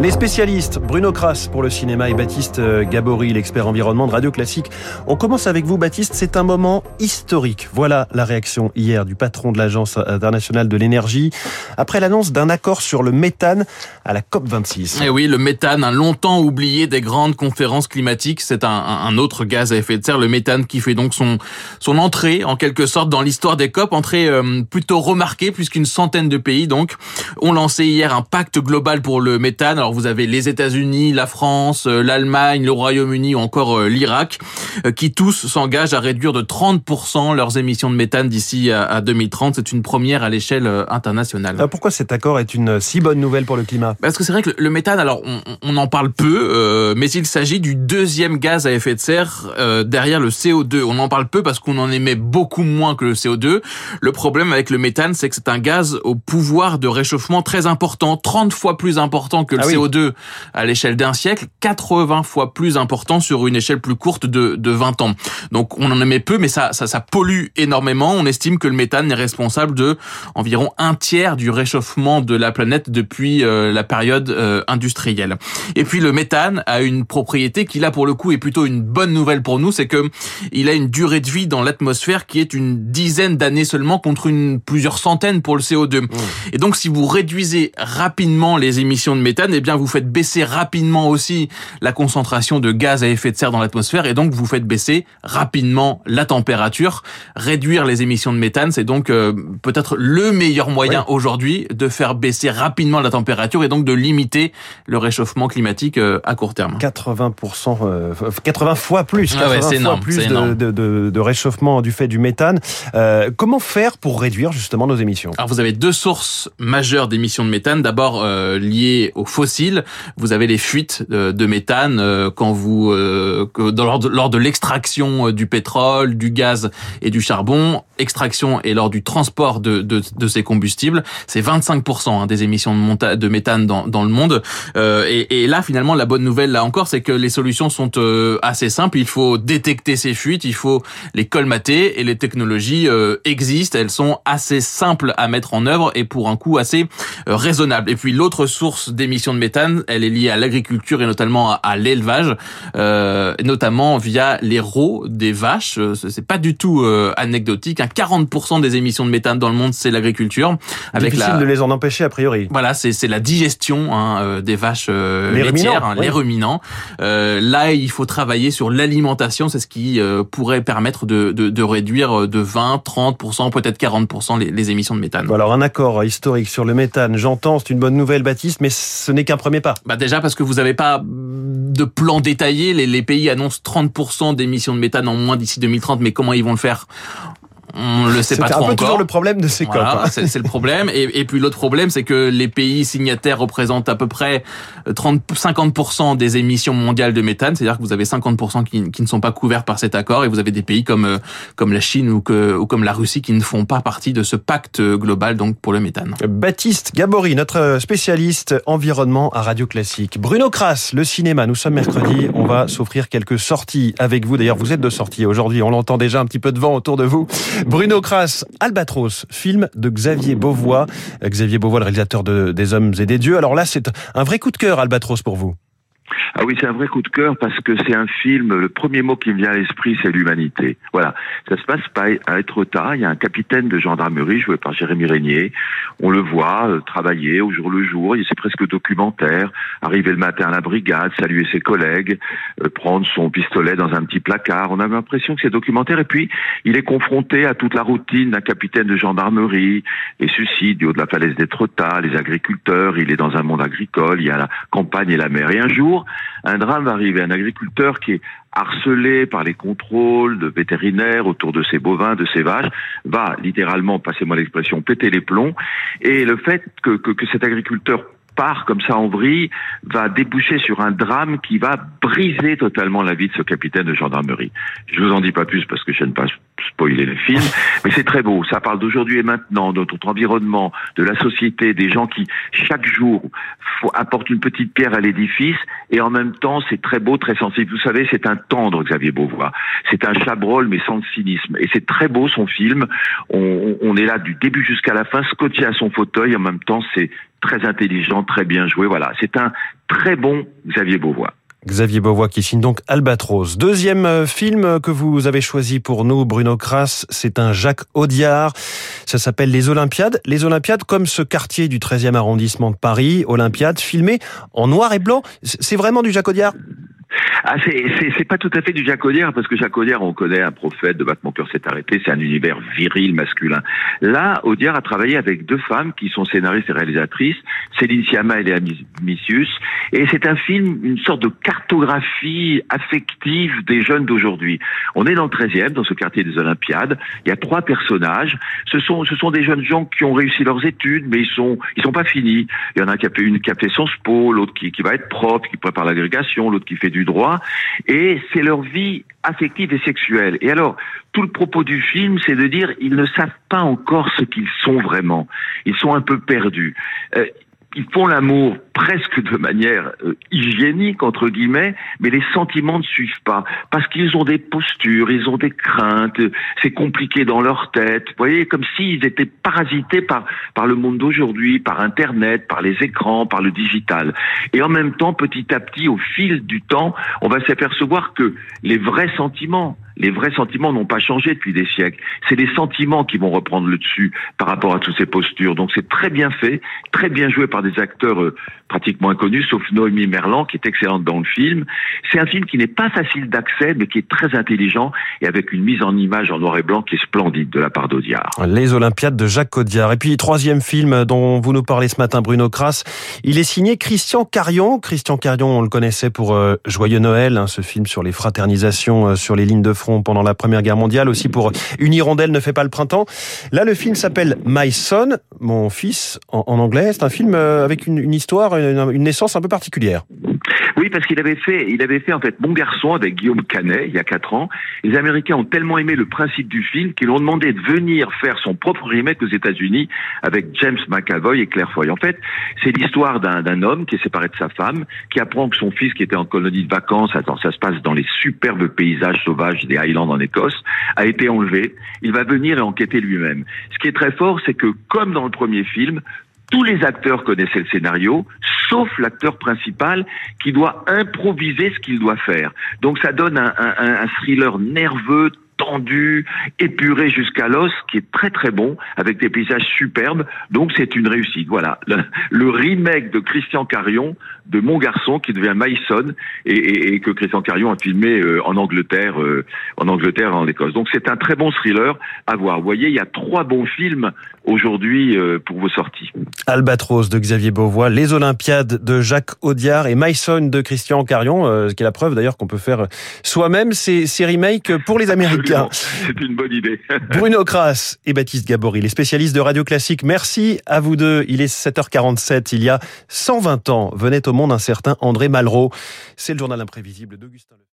Les spécialistes, Bruno Kras pour le cinéma et Baptiste euh, Gabory, l'expert environnement de Radio Classique. On commence avec vous, Baptiste. C'est un moment historique. Voilà la réaction hier du patron de l'Agence internationale de l'énergie après l'annonce d'un accord sur le méthane à la COP26. Et eh oui, le méthane, un longtemps oublié des grandes conférences climatiques. C'est un, autre gaz à effet de serre, le méthane, qui fait donc son, entrée, en quelque sorte, dans l'histoire des COP. Entrée euh, plutôt remarquée, puisqu'une centaine de pays, donc, ont lancé hier un pacte global pour le méthane. Vous avez les États-Unis, la France, euh, l'Allemagne, le Royaume-Uni ou encore euh, l'Irak, euh, qui tous s'engagent à réduire de 30% leurs émissions de méthane d'ici à 2030. C'est une première à l'échelle internationale. pourquoi cet accord est une si bonne nouvelle pour le climat? Parce que c'est vrai que le méthane, alors on, en parle peu, mais il s'agit du deuxième gaz à effet de serre derrière le CO2. On en parle peu parce qu'on en émet beaucoup moins que le CO2. Le problème avec le méthane, c'est que c'est un gaz au pouvoir de réchauffement très important, 30 fois plus important que le CO2 ah CO2 à l'échelle d'un siècle, 80 fois plus important sur une échelle plus courte de, de 20 ans. Donc on en émet peu, mais ça, ça, ça pollue énormément. On estime que le méthane est responsable de environ un tiers du réchauffement de la planète depuis euh, la période euh, industrielle. Et puis le méthane a une propriété qui là pour le coup est plutôt une bonne nouvelle pour nous, c'est que il a une durée de vie dans l'atmosphère qui est une dizaine d'années seulement contre une plusieurs centaines pour le CO2. Mmh. Et donc si vous réduisez rapidement les émissions de méthane, eh bien vous faites baisser rapidement aussi la concentration de gaz à effet de serre dans l'atmosphère et donc vous faites baisser rapidement la température. Réduire les émissions de méthane, c'est donc euh, peut-être le meilleur moyen aujourd'hui de faire baisser rapidement la température et donc de limiter le réchauffement climatique euh, à court terme. 80%, 80 euh, fois plus, 80 ah fois énorme, plus de, de, de, réchauffement du fait du méthane. comment faire pour réduire justement nos émissions? Alors vous avez deux sources majeures d'émissions de méthane. D'abord liées aux fossiles vous avez les fuites de, méthane euh, quand vous euh, lors de, l'extraction euh, du pétrole, du gaz et du charbon, extraction et lors du transport de, ces combustibles, c'est 25% hein, des émissions de, méthane dans, le monde. et, et, là, finalement, la bonne nouvelle là encore, c'est que les solutions sont assez simples. Il faut détecter ces fuites, il faut les colmater et les technologies existent. Elles sont assez simples à mettre en œuvre et pour un coût assez raisonnable. Et puis l'autre source d'émissions de méthane elle est liée à l'agriculture et notamment à, l'élevage, euh, notamment via les rots des vaches. Euh, c'est pas du tout euh, anecdotique. 40% hein. des émissions de méthane dans le monde, c'est l'agriculture. Avec Difficile de les en empêcher a priori. Voilà, c'est la digestion hein, des vaches les laitières, hein, les ruminants. là, il faut travailler sur l'alimentation. C'est ce qui pourrait permettre de, de, de, réduire de 20, 30%, peut-être 40% les, les émissions de méthane. alors un accord historique sur le méthane, j'entends, c'est une bonne nouvelle, Baptiste, mais ce n'est premier pas bah Déjà parce que vous n'avez pas de plan détaillé. Les pays annoncent 30% d'émissions de méthane en moins d'ici 2030, mais comment ils vont le faire? On le sait pas trop un peu toujours le problème de ces voilà, C'est le problème. Et, et puis l'autre problème, c'est que les pays signataires représentent à peu près 30, 50% des émissions mondiales de méthane. C'est-à-dire que vous avez 50% qui, qui, ne sont pas couverts par cet accord, et vous avez des pays comme euh, comme la Chine ou, que, ou comme la Russie qui ne font pas partie de ce pacte global donc pour le méthane. Baptiste Gabory, notre spécialiste environnement à Radio Classique. Bruno Kras, le cinéma. Nous sommes mercredi. On va s'offrir quelques sorties avec vous. D'ailleurs, vous êtes de sortie aujourd'hui. On l'entend déjà un petit peu de vent autour de vous. Bruno Kras, Albatros, film de Xavier Beauvois. Xavier Beauvois, le réalisateur de Des Hommes et des Dieux. Alors là, c'est un vrai coup de cœur, Albatros, pour vous. Ah oui, c'est un vrai coup de cœur parce que c'est un film, le premier mot qui me vient à l'esprit, c'est l'humanité. Voilà. Ça se passe pas à être. Il y a un capitaine de gendarmerie joué par Jérémy Régnier. On le voit euh, travailler au jour le jour. C'est presque documentaire. Arriver le matin à la brigade, saluer ses collègues, euh, prendre son pistolet dans un petit placard. On a l'impression que c'est documentaire. Et puis, il est confronté à toute la routine d'un capitaine de gendarmerie, les suicides du haut de la falaise d'Étretat, les agriculteurs. Il est dans un monde agricole. Il y a la campagne et la mer. Et un jour, un drame va arriver. Un agriculteur qui est harcelé par les contrôles de vétérinaires autour de ses bovins, de ses vaches, va littéralement, passez-moi l'expression, péter les plombs. Et le fait que, que, cet agriculteur part comme ça en vrille, va déboucher sur un drame qui va briser totalement la vie de ce capitaine de gendarmerie. Je vous en dis pas plus parce que je n'aime pas spoiler le film, mais c'est très beau. Ça parle d'aujourd'hui et maintenant, de notre environnement, de la société, des gens qui chaque jour apportent une petite pierre à l'édifice, et en même temps c'est très beau, très sensible. Vous savez, c'est un tendre Xavier Beauvois. C'est un chabrol mais sans le cynisme, et c'est très beau son film. On, on est là du début jusqu'à la fin, scotché à son fauteuil. En même temps, c'est très intelligent, très bien joué. Voilà, c'est un très bon Xavier Beauvois. Xavier Beauvois qui signe donc Albatros. Deuxième euh, film que vous avez choisi pour nous, Bruno Kras, c'est un Jacques Audiard. Ça s'appelle Les Olympiades. Les Olympiades, comme ce quartier du 13e arrondissement de Paris, Olympiades, filmé en noir et blanc. C'est vraiment du Jacques Audiard? Ah, c'est pas tout à fait du Jacques parce que Jacques on connaît un prophète de Battement cœur s'est arrêté, c'est un univers viril, masculin. Là, Audiard a travaillé avec deux femmes qui sont scénaristes et réalisatrices, Céline Sciamma et Léa Missius, et c'est un film, une sorte de cartographie affective des jeunes d'aujourd'hui. On est dans le 13e, dans ce quartier des Olympiades, il y a trois personnages, ce sont, ce sont des jeunes gens qui ont réussi leurs études, mais ils sont, ils sont pas finis. Il y en a qui a fait une qui a fait son SPO, l'autre qui, qui va être prof, qui prépare l'agrégation, l'autre qui fait du droit, et c'est leur vie affective et sexuelle. Et alors, tout le propos du film, c'est de dire ils ne savent pas encore ce qu'ils sont vraiment. Ils sont un peu perdus. Euh, ils font l'amour presque de manière euh, hygiénique entre guillemets, mais les sentiments ne suivent pas parce qu'ils ont des postures, ils ont des craintes, c'est compliqué dans leur tête. Vous voyez, comme s'ils étaient parasités par par le monde d'aujourd'hui, par Internet, par les écrans, par le digital. Et en même temps, petit à petit, au fil du temps, on va s'apercevoir que les vrais sentiments, les vrais sentiments n'ont pas changé depuis des siècles. C'est les sentiments qui vont reprendre le dessus par rapport à toutes ces postures. Donc c'est très bien fait, très bien joué par des acteurs euh, pratiquement inconnus, sauf Noémie Merlan, qui est excellente dans le film. C'est un film qui n'est pas facile d'accès, mais qui est très intelligent et avec une mise en image en noir et blanc qui est splendide de la part d'Audiard. Les Olympiades de Jacques Audiard. Et puis, troisième film dont vous nous parlez ce matin, Bruno Kras. Il est signé Christian Carion. Christian Carion, on le connaissait pour euh, Joyeux Noël, hein, ce film sur les fraternisations euh, sur les lignes de front pendant la Première Guerre mondiale, aussi pour Une hirondelle ne fait pas le printemps. Là, le film s'appelle My Son, mon fils, en, anglais. C'est un film euh, avec une, une histoire, une, naissance un peu particulière. Oui, parce qu'il avait fait, il avait fait en fait Mon garçon avec Guillaume Canet il y a quatre ans. Les Américains ont tellement aimé le principe du film qu'ils ont demandé de venir faire son propre remake aux États-Unis avec James McAvoy et Claire Foy. En fait, c'est l'histoire d'un homme qui est séparé de sa femme, qui apprend que son fils, qui était en colonie de vacances, attends, ça se passe dans les superbes paysages sauvages des Highlands en Écosse, a été enlevé. Il va venir et enquêter lui-même. Ce qui est très fort, c'est que comme dans le premier film, tous les acteurs connaissaient le scénario, sauf l'acteur principal qui doit improviser ce qu'il doit faire. Donc ça donne un, un, un thriller nerveux, tendu, épuré jusqu'à l'os, qui est très très bon, avec des paysages superbes. Donc c'est une réussite. Voilà, le, remake de Christian Carion de Mon Garçon, qui devient Mason, et, et, que Christian Carion a filmé euh, en Angleterre, euh, en Angleterre, en Écosse. Donc c'est un très bon thriller à voir. Vous voyez, il y a trois bons films aujourd'hui euh, pour vos sorties. Albatros de Xavier Beauvois, Les Olympiades de Jacques Audiard et Mason de Christian Carion, ce qui est la preuve d'ailleurs qu'on peut faire soi-même ces, ces remakes pour les Américains. C'est une bonne idée. Bruno Kras et Baptiste Gabory, les spécialistes de Radio Classique. Merci à vous deux. Il est 7h47. Il y a 120 ans venait au monde un certain André Malraux. C'est le journal imprévisible d'Augustin